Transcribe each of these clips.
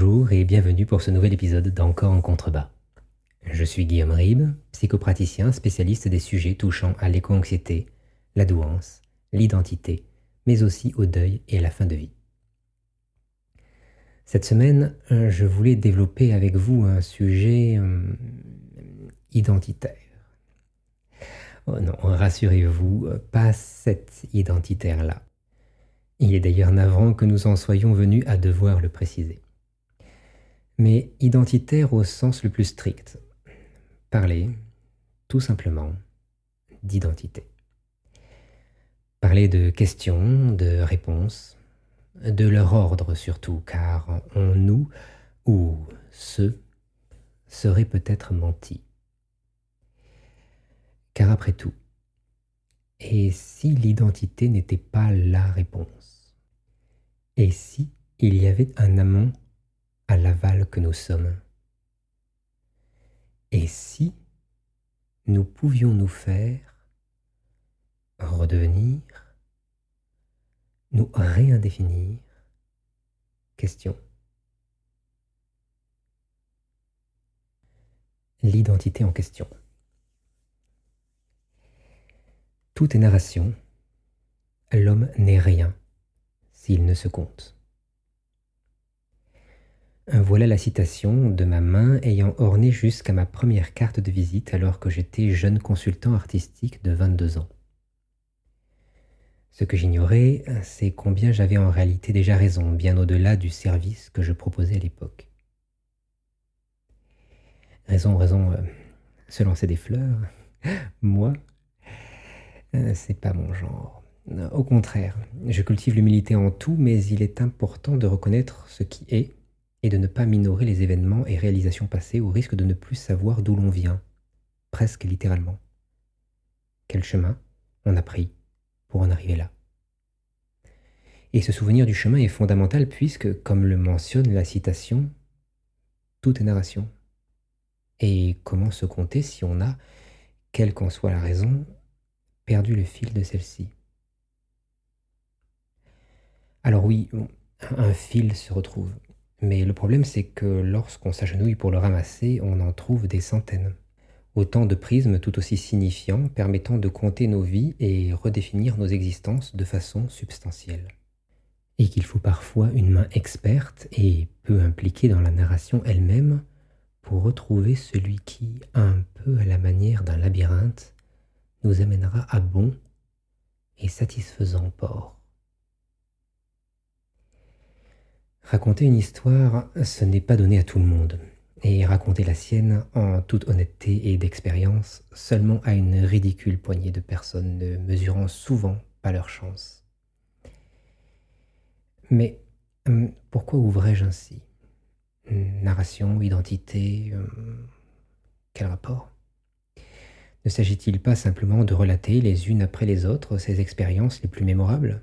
Bonjour et bienvenue pour ce nouvel épisode d'Encore en contrebas. Je suis Guillaume Ribes, psychopraticien spécialiste des sujets touchant à l'éco-anxiété, la douance, l'identité, mais aussi au deuil et à la fin de vie. Cette semaine, je voulais développer avec vous un sujet euh, identitaire. Oh non, rassurez-vous, pas cet identitaire-là. Il est d'ailleurs navrant que nous en soyons venus à devoir le préciser. Mais identitaire au sens le plus strict. Parler, tout simplement, d'identité. Parler de questions, de réponses, de leur ordre surtout, car on nous, ou ceux, serait peut-être menti. Car après tout, et si l'identité n'était pas la réponse? Et si il y avait un amont à l'aval que nous sommes Et si nous pouvions nous faire redevenir, nous réindéfinir? Question. L'identité en question. Tout est narration. L'homme n'est rien s'il ne se compte. Voilà la citation de ma main ayant orné jusqu'à ma première carte de visite alors que j'étais jeune consultant artistique de 22 ans. Ce que j'ignorais, c'est combien j'avais en réalité déjà raison, bien au-delà du service que je proposais à l'époque. Raison, raison, euh, se lancer des fleurs, moi, euh, c'est pas mon genre. Au contraire, je cultive l'humilité en tout, mais il est important de reconnaître ce qui est et de ne pas minorer les événements et réalisations passées au risque de ne plus savoir d'où l'on vient, presque littéralement. Quel chemin on a pris pour en arriver là Et ce souvenir du chemin est fondamental puisque, comme le mentionne la citation, tout est narration. Et comment se compter si on a, quelle qu'en soit la raison, perdu le fil de celle-ci? Alors oui, un fil se retrouve. Mais le problème, c'est que lorsqu'on s'agenouille pour le ramasser, on en trouve des centaines. Autant de prismes tout aussi signifiants permettant de compter nos vies et redéfinir nos existences de façon substantielle. Et qu'il faut parfois une main experte et peu impliquée dans la narration elle-même pour retrouver celui qui, un peu à la manière d'un labyrinthe, nous amènera à bon et satisfaisant port. Raconter une histoire, ce n'est pas donné à tout le monde, et raconter la sienne en toute honnêteté et d'expérience seulement à une ridicule poignée de personnes ne mesurant souvent pas leur chance. Mais hum, pourquoi ouvrais-je ainsi? Narration, identité, hum, quel rapport? Ne s'agit-il pas simplement de relater les unes après les autres ces expériences les plus mémorables,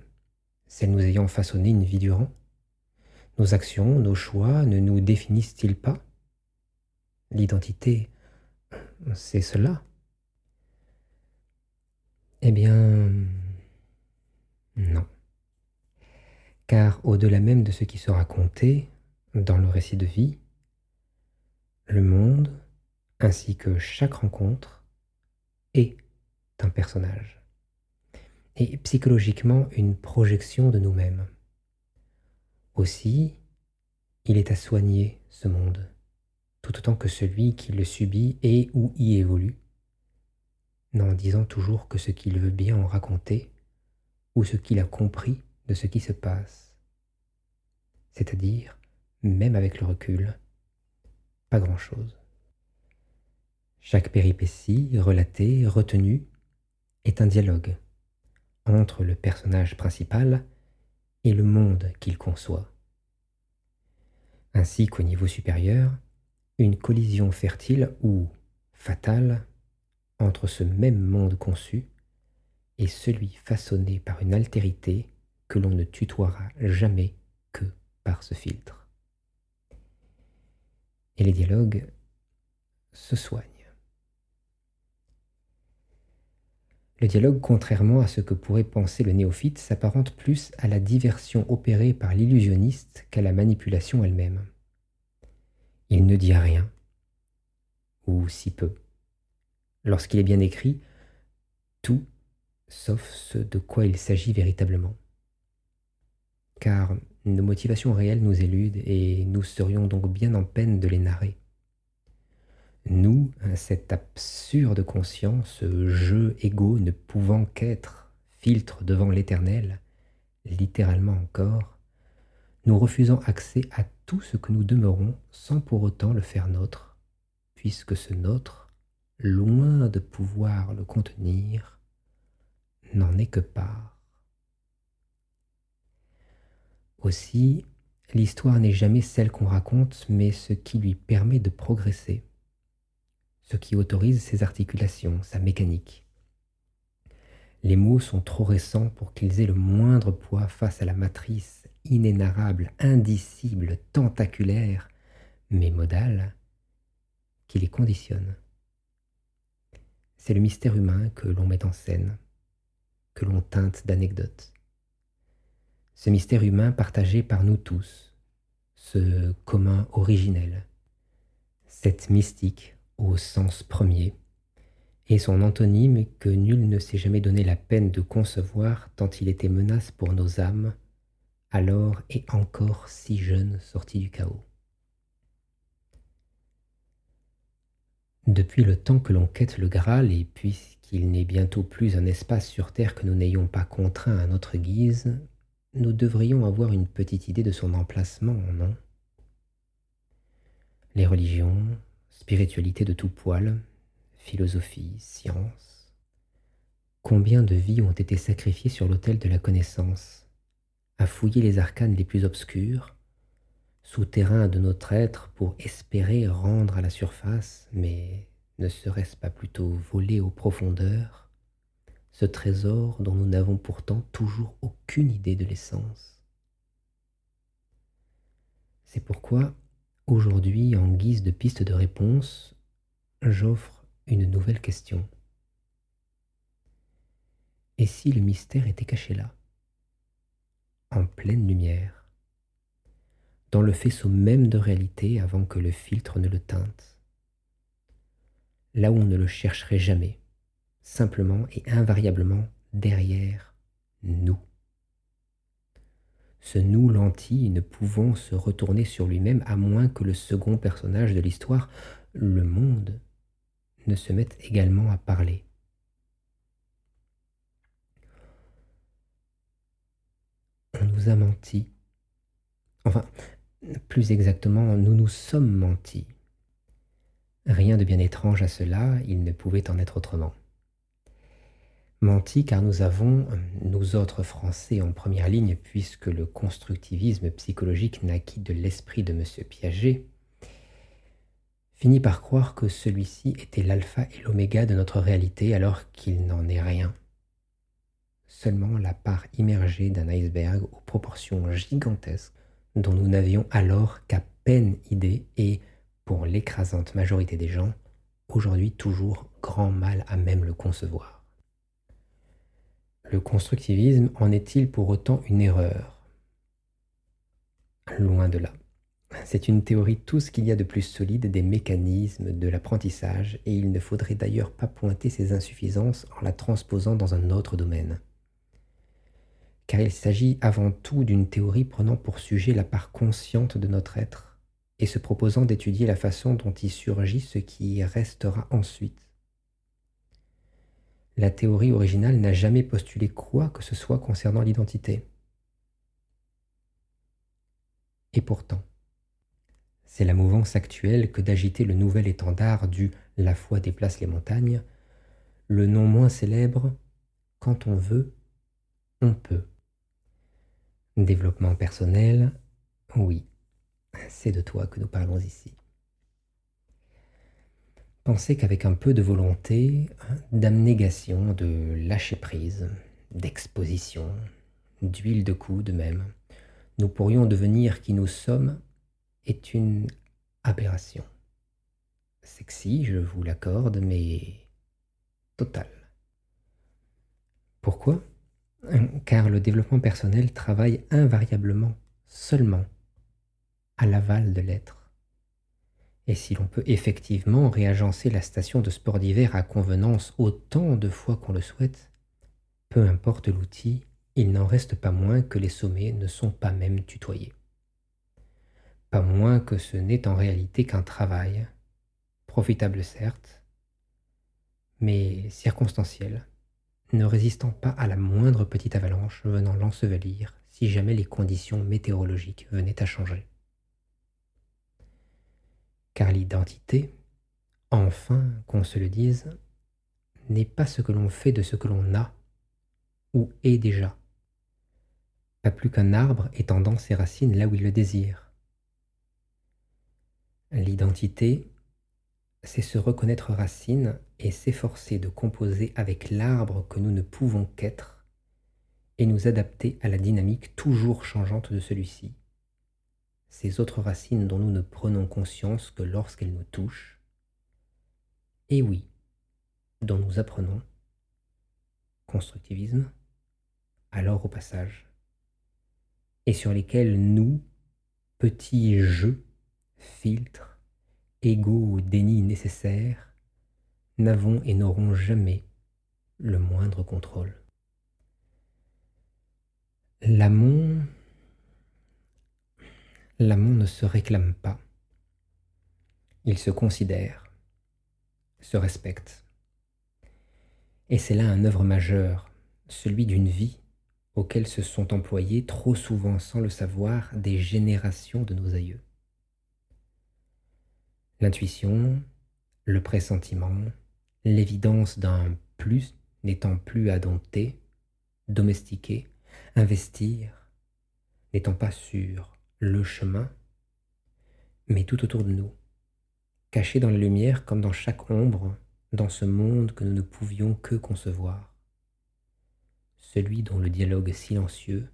celles nous ayant façonné une vie durant? Nos actions, nos choix ne nous définissent-ils pas? L'identité, c'est cela. Eh bien, non. Car au-delà même de ce qui sera compté dans le récit de vie, le monde, ainsi que chaque rencontre, est un personnage et psychologiquement une projection de nous-mêmes. Aussi, il est à soigner ce monde, tout autant que celui qui le subit et ou y évolue, n'en disant toujours que ce qu'il veut bien en raconter ou ce qu'il a compris de ce qui se passe. C'est-à-dire, même avec le recul, pas grand-chose. Chaque péripétie relatée, retenue, est un dialogue entre le personnage principal et le monde qu'il conçoit. Ainsi qu'au niveau supérieur, une collision fertile ou fatale entre ce même monde conçu et celui façonné par une altérité que l'on ne tutoiera jamais que par ce filtre. Et les dialogues se soignent. Le dialogue, contrairement à ce que pourrait penser le néophyte, s'apparente plus à la diversion opérée par l'illusionniste qu'à la manipulation elle-même. Il ne dit rien, ou si peu. Lorsqu'il est bien écrit, tout sauf ce de quoi il s'agit véritablement. Car nos motivations réelles nous éludent et nous serions donc bien en peine de les narrer. Nous, cette absurde conscience, ce jeu égaux ne pouvant qu'être filtre devant l'éternel, littéralement encore, nous refusons accès à tout ce que nous demeurons sans pour autant le faire nôtre, puisque ce nôtre, loin de pouvoir le contenir, n'en est que part. Aussi, l'histoire n'est jamais celle qu'on raconte, mais ce qui lui permet de progresser, ce qui autorise ses articulations, sa mécanique. Les mots sont trop récents pour qu'ils aient le moindre poids face à la matrice inénarrable, indicible, tentaculaire, mais modale, qui les conditionne. C'est le mystère humain que l'on met en scène, que l'on teinte d'anecdotes. Ce mystère humain partagé par nous tous, ce commun originel, cette mystique au sens premier, et son antonyme que nul ne s'est jamais donné la peine de concevoir tant il était menace pour nos âmes, alors et encore si jeunes sortis du chaos. Depuis le temps que l'on quête le Graal, et puisqu'il n'est bientôt plus un espace sur Terre que nous n'ayons pas contraint à notre guise, nous devrions avoir une petite idée de son emplacement, non? Les religions, spiritualité de tout poil, philosophie, science. Combien de vies ont été sacrifiées sur l'autel de la connaissance, à fouiller les arcanes les plus obscurs, souterrains de notre être pour espérer rendre à la surface, mais ne serait-ce pas plutôt voler aux profondeurs ce trésor dont nous n'avons pourtant toujours aucune idée de l'essence? C'est pourquoi, aujourd'hui, en guise de piste de réponse, j'offre une nouvelle question. Et si le mystère était caché là, en pleine lumière, dans le faisceau même de réalité avant que le filtre ne le teinte, là où on ne le chercherait jamais, simplement et invariablement derrière nous. Ce nous lentille ne pouvant se retourner sur lui-même à moins que le second personnage de l'histoire, le monde, ne se mettent également à parler. On nous a menti. Enfin, plus exactement, nous nous sommes menti. Rien de bien étrange à cela, il ne pouvait en être autrement. Menti car nous avons, nous autres Français en première ligne, puisque le constructivisme psychologique naquit de l'esprit de M. Piaget, finit par croire que celui-ci était l'alpha et l'oméga de notre réalité alors qu'il n'en est rien. Seulement la part immergée d'un iceberg aux proportions gigantesques dont nous n'avions alors qu'à peine idée et, pour l'écrasante majorité des gens, aujourd'hui toujours grand mal à même le concevoir. Le constructivisme en est-il pour autant une erreur? Loin de là. C'est une théorie tout ce qu'il y a de plus solide des mécanismes de l'apprentissage et il ne faudrait d'ailleurs pas pointer ses insuffisances en la transposant dans un autre domaine. Car il s'agit avant tout d'une théorie prenant pour sujet la part consciente de notre être et se proposant d'étudier la façon dont y surgit ce qui y restera ensuite. La théorie originale n'a jamais postulé quoi que ce soit concernant l'identité. Et pourtant, c'est la mouvance actuelle que d'agiter le nouvel étendard du La foi déplace les montagnes, le non moins célèbre Quand on veut, on peut. Développement personnel, oui, c'est de toi que nous parlons ici. Pensez qu'avec un peu de volonté, d'abnégation, de lâcher prise, d'exposition, d'huile de coude même, nous pourrions devenir qui nous sommes est une aberration. Sexy, je vous l'accorde, mais totale. Pourquoi? Car le développement personnel travaille invariablement, seulement, à l'aval de l'être. Et si l'on peut effectivement réagencer la station de sport d'hiver à convenance autant de fois qu'on le souhaite, peu importe l'outil, il n'en reste pas moins que les sommets ne sont pas même tutoyés. Pas moins que ce n'est en réalité qu'un travail, profitable certes, mais circonstanciel, ne résistant pas à la moindre petite avalanche venant l'ensevelir si jamais les conditions météorologiques venaient à changer. Car l'identité, enfin qu'on se le dise, n'est pas ce que l'on fait de ce que l'on a ou est déjà. Pas plus qu'un arbre étendant ses racines là où il le désire. L'identité, c'est se reconnaître racine et s'efforcer de composer avec l'arbre que nous ne pouvons qu'être et nous adapter à la dynamique toujours changeante de celui-ci. Ces autres racines dont nous ne prenons conscience que lorsqu'elles nous touchent. Et oui, dont nous apprenons. Constructivisme, alors au passage. Et sur lesquels nous, petits jeux, filtres, égaux ou déni nécessaires, n'avons et n'aurons jamais le moindre contrôle. L'amont, l'amont ne se réclame pas. Il se considère, se respecte. Et c'est là un œuvre majeure, celui d'une vie auquel se sont employés trop souvent sans le savoir des générations de nos aïeux. L'intuition, le pressentiment, l'évidence d'un plus n'étant plus à dompter, domestiquer, investir, n'étant pas sur le chemin, mais tout autour de nous, caché dans la lumière comme dans chaque ombre, dans ce monde que nous ne pouvions que concevoir, celui dont le dialogue silencieux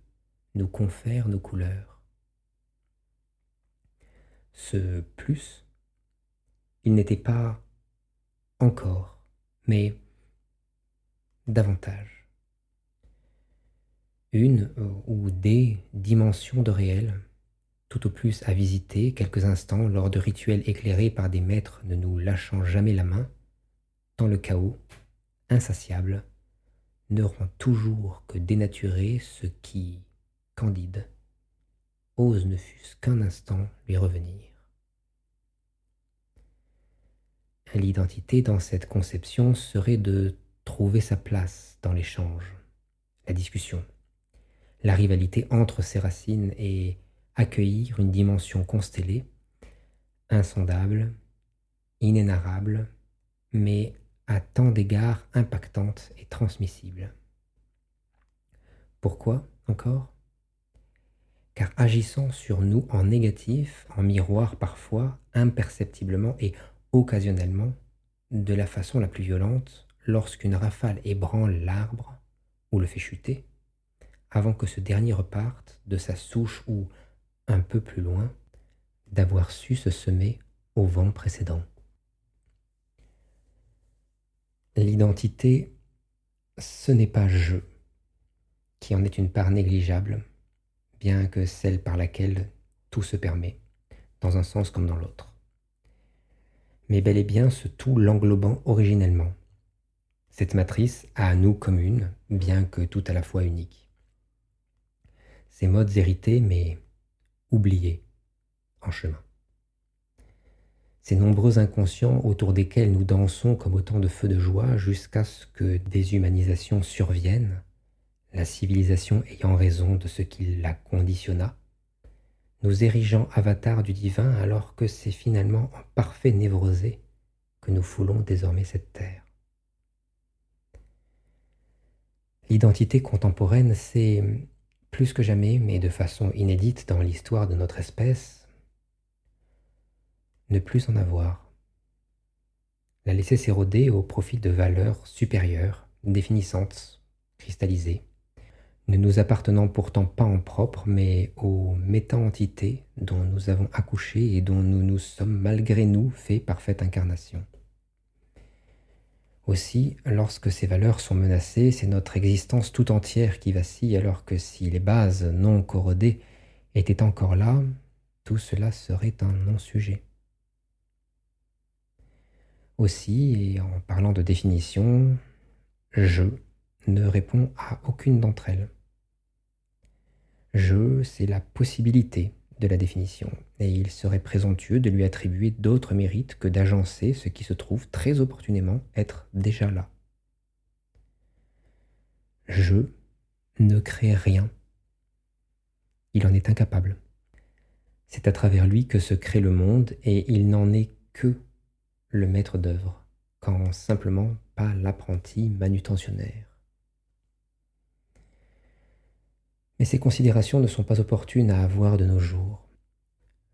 nous confère nos couleurs. Ce plus, il n'était pas encore mais davantage. Une ou des dimensions de réel, tout au plus à visiter quelques instants lors de rituels éclairés par des maîtres ne nous lâchant jamais la main, tant le chaos, insatiable, ne rend toujours que dénaturer ce qui, candide, ose ne fût-ce qu'un instant lui revenir. L'identité dans cette conception serait de trouver sa place dans l'échange, la discussion, la rivalité entre ses racines et accueillir une dimension constellée, insondable, inénarrable, mais à tant d'égards impactante et transmissible. Pourquoi encore? Car agissant sur nous en négatif, en miroir parfois, imperceptiblement et occasionnellement, de la façon la plus violente, lorsqu'une rafale ébranle l'arbre ou le fait chuter, avant que ce dernier reparte de sa souche ou, un peu plus loin, d'avoir su se semer au vent précédent. L'identité, ce n'est pas je, qui en est une part négligeable, bien que celle par laquelle tout se permet, dans un sens comme dans l'autre mais bel et bien ce tout l'englobant originellement. Cette matrice à nous commune, bien que tout à la fois unique. Ces modes hérités, mais oubliés, en chemin. Ces nombreux inconscients autour desquels nous dansons comme autant de feux de joie jusqu'à ce que des humanisations surviennent, la civilisation ayant raison de ce qui la conditionna, nous érigeant avatar du divin alors que c'est finalement en parfait névrosé que nous foulons désormais cette terre. L'identité contemporaine, c'est plus que jamais, mais de façon inédite dans l'histoire de notre espèce, ne plus en avoir. La laisser s'éroder au profit de valeurs supérieures, définissantes, cristallisées, ne nous appartenant pourtant pas en propre, mais aux méta-entités dont nous avons accouché et dont nous nous sommes malgré nous fait parfaite incarnation. Aussi, lorsque ces valeurs sont menacées, c'est notre existence tout entière qui vacille, alors que si les bases non corrodées étaient encore là, tout cela serait un non-sujet. Aussi, et en parlant de définition, je ne répond à aucune d'entre elles. Je, c'est la possibilité de la définition, et il serait présomptueux de lui attribuer d'autres mérites que d'agencer ce qui se trouve très opportunément être déjà là. Je ne crée rien. Il en est incapable. C'est à travers lui que se crée le monde, et il n'en est que le maître d'œuvre, quand simplement pas l'apprenti manutentionnaire. Mais ces considérations ne sont pas opportunes à avoir de nos jours.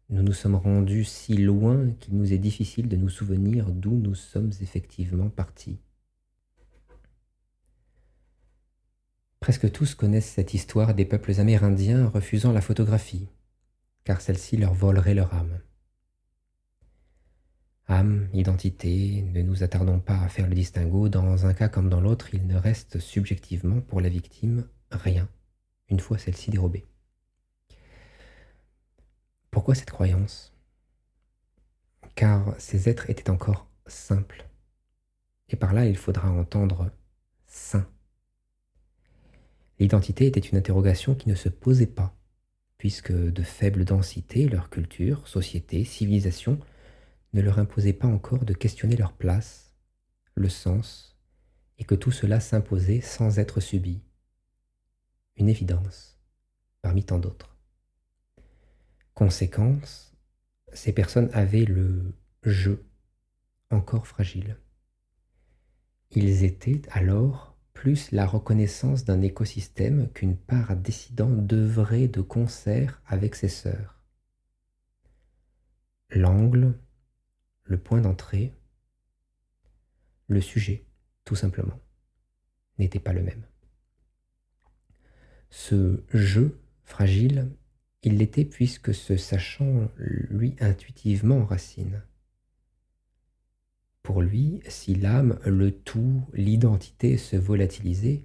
Nous nous sommes rendus si loin qu'il nous est difficile de nous souvenir d'où nous sommes effectivement partis. Presque tous connaissent cette histoire des peuples amérindiens refusant la photographie, car celle-ci leur volerait leur âme. Âme, identité, ne nous attardons pas à faire le distinguo, dans un cas comme dans l'autre, il ne reste subjectivement pour la victime rien une fois celle-ci dérobée. Pourquoi cette croyance? Car ces êtres étaient encore simples. Et par là, il faudra entendre saint. L'identité était une interrogation qui ne se posait pas, puisque de faible densité, leur culture, société, civilisation ne leur imposait pas encore de questionner leur place, le sens, et que tout cela s'imposait sans être subi, une évidence parmi tant d'autres. Conséquence, ces personnes avaient le je encore fragile. Ils étaient alors plus la reconnaissance d'un écosystème qu'une part décidant d'œuvrer de concert avec ses sœurs. L'angle, le point d'entrée, le sujet, tout simplement, n'était pas le même. Ce jeu fragile, il l'était puisque ce sachant lui intuitivement racine. Pour lui, si l'âme, le tout, l'identité se volatilisaient,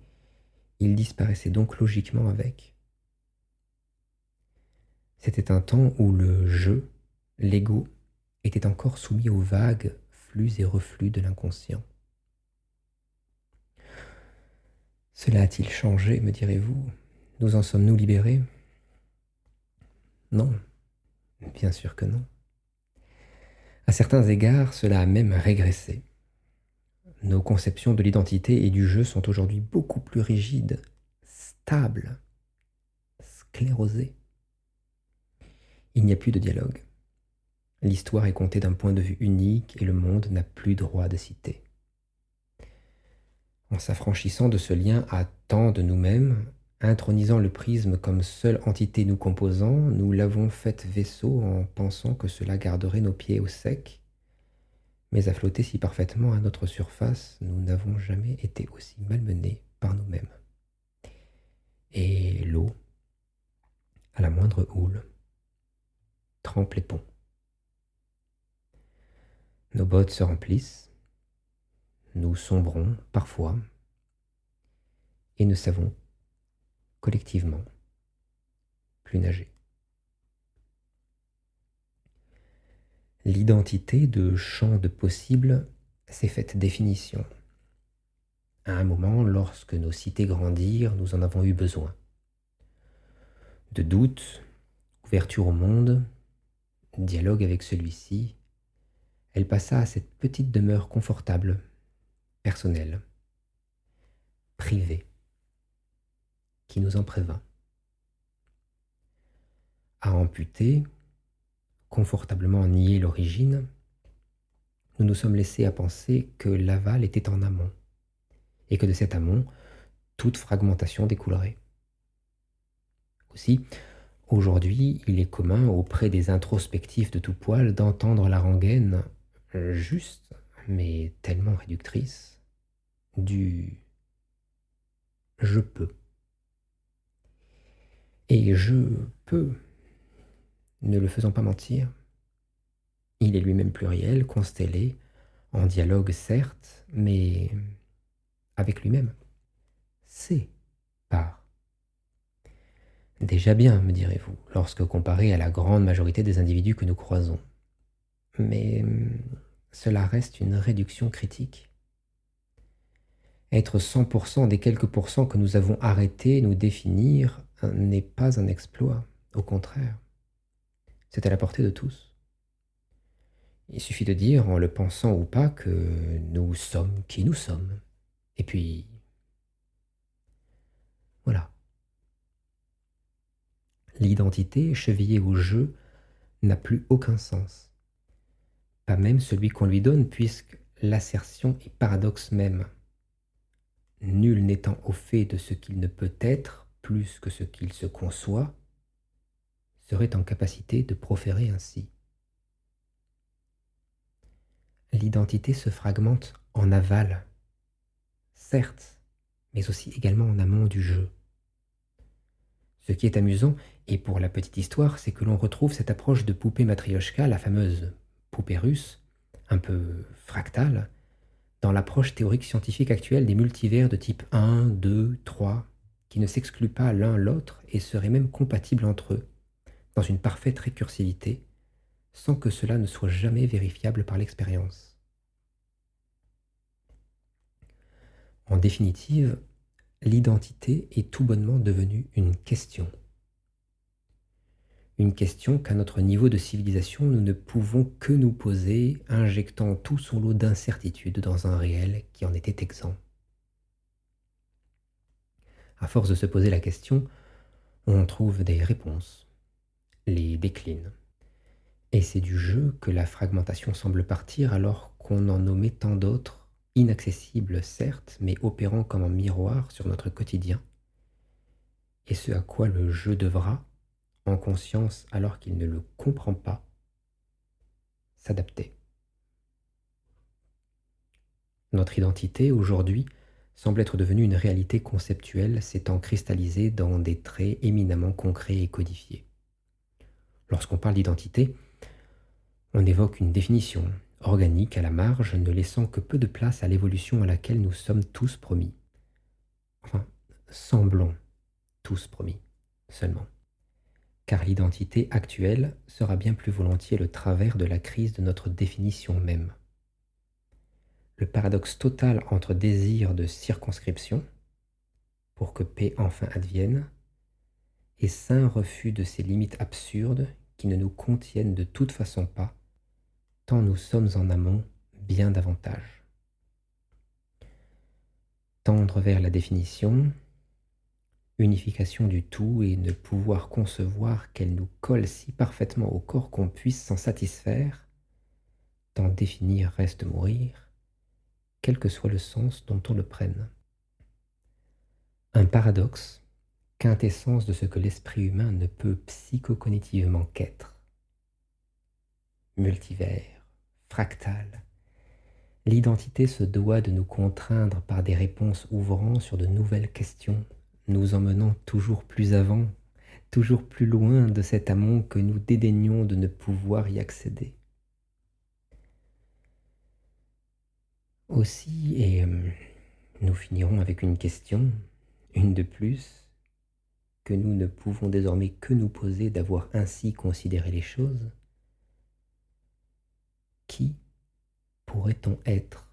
il disparaissait donc logiquement avec. C'était un temps où le jeu, l'ego, était encore soumis aux vagues flux et reflux de l'inconscient. Cela a-t-il changé, me direz-vous? Nous en sommes-nous libérés? Non, bien sûr que non. À certains égards, cela a même régressé. Nos conceptions de l'identité et du jeu sont aujourd'hui beaucoup plus rigides, stables, sclérosées. Il n'y a plus de dialogue. L'histoire est contée d'un point de vue unique et le monde n'a plus droit de citer. En s'affranchissant de ce lien à tant de nous-mêmes, Intronisant le prisme comme seule entité nous composant, nous l'avons fait vaisseau en pensant que cela garderait nos pieds au sec. Mais à flotter si parfaitement à notre surface, nous n'avons jamais été aussi malmenés par nous-mêmes. Et l'eau, à la moindre houle, trempe les ponts. Nos bottes se remplissent, nous sombrons parfois, et ne savons collectivement, plus nager. L'identité de champ de possible s'est faite définition. À un moment, lorsque nos cités grandirent, nous en avons eu besoin. De doute, ouverture au monde, dialogue avec celui-ci, elle passa à cette petite demeure confortable, personnelle, privée nous en prévint. À amputer, confortablement nier l'origine, nous nous sommes laissés à penser que l'aval était en amont, et que de cet amont, toute fragmentation découlerait. Aussi, aujourd'hui, il est commun auprès des introspectifs de tout poil d'entendre la rengaine juste, mais tellement réductrice, du je peux. Et je peux, ne le faisant pas mentir, il est lui-même pluriel, constellé, en dialogue certes, mais avec lui-même. C'est par. Déjà bien, me direz-vous, lorsque comparé à la grande majorité des individus que nous croisons. Mais cela reste une réduction critique. Être 100% des quelques pourcents que nous avons arrêté nous définir n'est pas un exploit, au contraire. C'est à la portée de tous. Il suffit de dire, en le pensant ou pas, que nous sommes qui nous sommes. Et puis, voilà. L'identité chevillée au jeu n'a plus aucun sens. Pas même celui qu'on lui donne, puisque l'assertion est paradoxe même. Nul n'étant au fait de ce qu'il ne peut être plus que ce qu'il se conçoit, serait en capacité de proférer ainsi. L'identité se fragmente en aval, certes, mais aussi également en amont du jeu. Ce qui est amusant, et pour la petite histoire, c'est que l'on retrouve cette approche de poupée matrioshka, la fameuse poupée russe, un peu fractale, dans l'approche théorique scientifique actuelle des multivers de type 1, 2, 3, qui ne s'excluent pas l'un l'autre et seraient même compatibles entre eux, dans une parfaite récursivité, sans que cela ne soit jamais vérifiable par l'expérience. En définitive, l'identité est tout bonnement devenue une question. Une question qu'à notre niveau de civilisation nous ne pouvons que nous poser, injectant tout son lot d'incertitudes dans un réel qui en était exempt. À force de se poser la question, on trouve des réponses, les décline. Et c'est du jeu que la fragmentation semble partir alors qu'on en nommait tant d'autres, inaccessibles certes, mais opérant comme un miroir sur notre quotidien, et ce à quoi le jeu devra, en conscience alors qu'il ne le comprend pas, s'adapter. Notre identité aujourd'hui semble être devenue une réalité conceptuelle s'étant cristallisée dans des traits éminemment concrets et codifiés. Lorsqu'on parle d'identité, on évoque une définition organique à la marge, ne laissant que peu de place à l'évolution à laquelle nous sommes tous promis. Enfin, semblons tous promis seulement car l'identité actuelle sera bien plus volontiers le travers de la crise de notre définition même. Le paradoxe total entre désir de circonscription, pour que paix enfin advienne, et saint refus de ces limites absurdes qui ne nous contiennent de toute façon pas, tant nous sommes en amont bien davantage. Tendre vers la définition, unification du tout et ne pouvoir concevoir qu'elle nous colle si parfaitement au corps qu'on puisse s'en satisfaire, tant définir reste mourir, quel que soit le sens dont on le prenne. Un paradoxe, quintessence de ce que l'esprit humain ne peut psychocognitivement qu'être. Multivers, fractal, l'identité se doit de nous contraindre par des réponses ouvrant sur de nouvelles questions nous emmenant toujours plus avant, toujours plus loin de cet amont que nous dédaignons de ne pouvoir y accéder. Aussi, et euh, nous finirons avec une question, une de plus, que nous ne pouvons désormais que nous poser d'avoir ainsi considéré les choses. Qui pourrait-on être?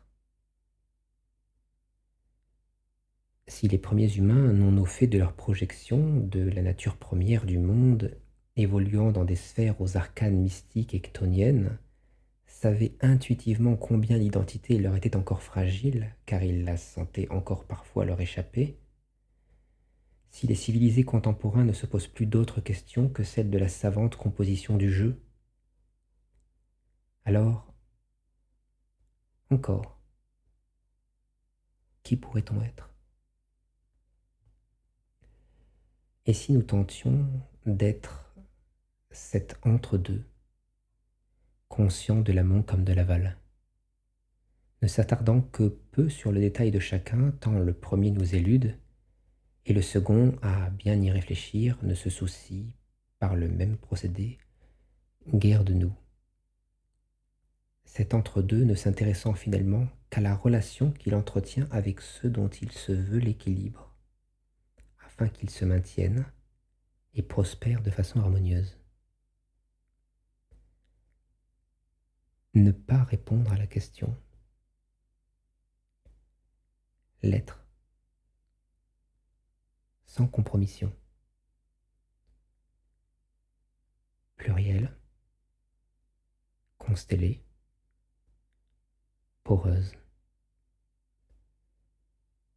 Si les premiers humains n'ont fait de leur projection de la nature première du monde, évoluant dans des sphères aux arcanes mystiques et chtoniennes, savaient intuitivement combien l'identité leur était encore fragile, car ils la sentaient encore parfois leur échapper, si les civilisés contemporains ne se posent plus d'autres questions que celles de la savante composition du jeu, alors, encore, qui pourrait-on être? Et si nous tentions d'être cet entre-deux, conscient de l'amont comme de l'aval, ne s'attardant que peu sur le détail de chacun, tant le premier nous élude, et le second, à bien y réfléchir, ne se soucie, par le même procédé, guère de nous. Cet entre-deux ne s'intéressant finalement qu'à la relation qu'il entretient avec ceux dont il se veut l'équilibre afin qu'ils se maintiennent et prospèrent de façon harmonieuse. Ne pas répondre à la question. L'être, sans compromission. Pluriel, constellé, poreuse,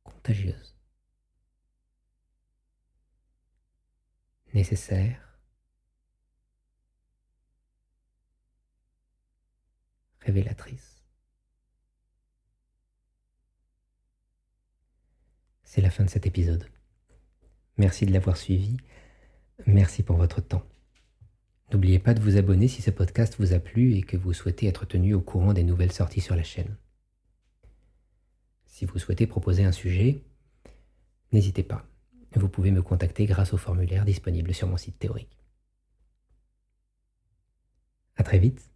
contagieuse. Nécessaire, révélatrice. C'est la fin de cet épisode. Merci de l'avoir suivi. Merci pour votre temps. N'oubliez pas de vous abonner si ce podcast vous a plu et que vous souhaitez être tenu au courant des nouvelles sorties sur la chaîne. Si vous souhaitez proposer un sujet, n'hésitez pas. Vous pouvez me contacter grâce au formulaire disponible sur mon site théorique. À très vite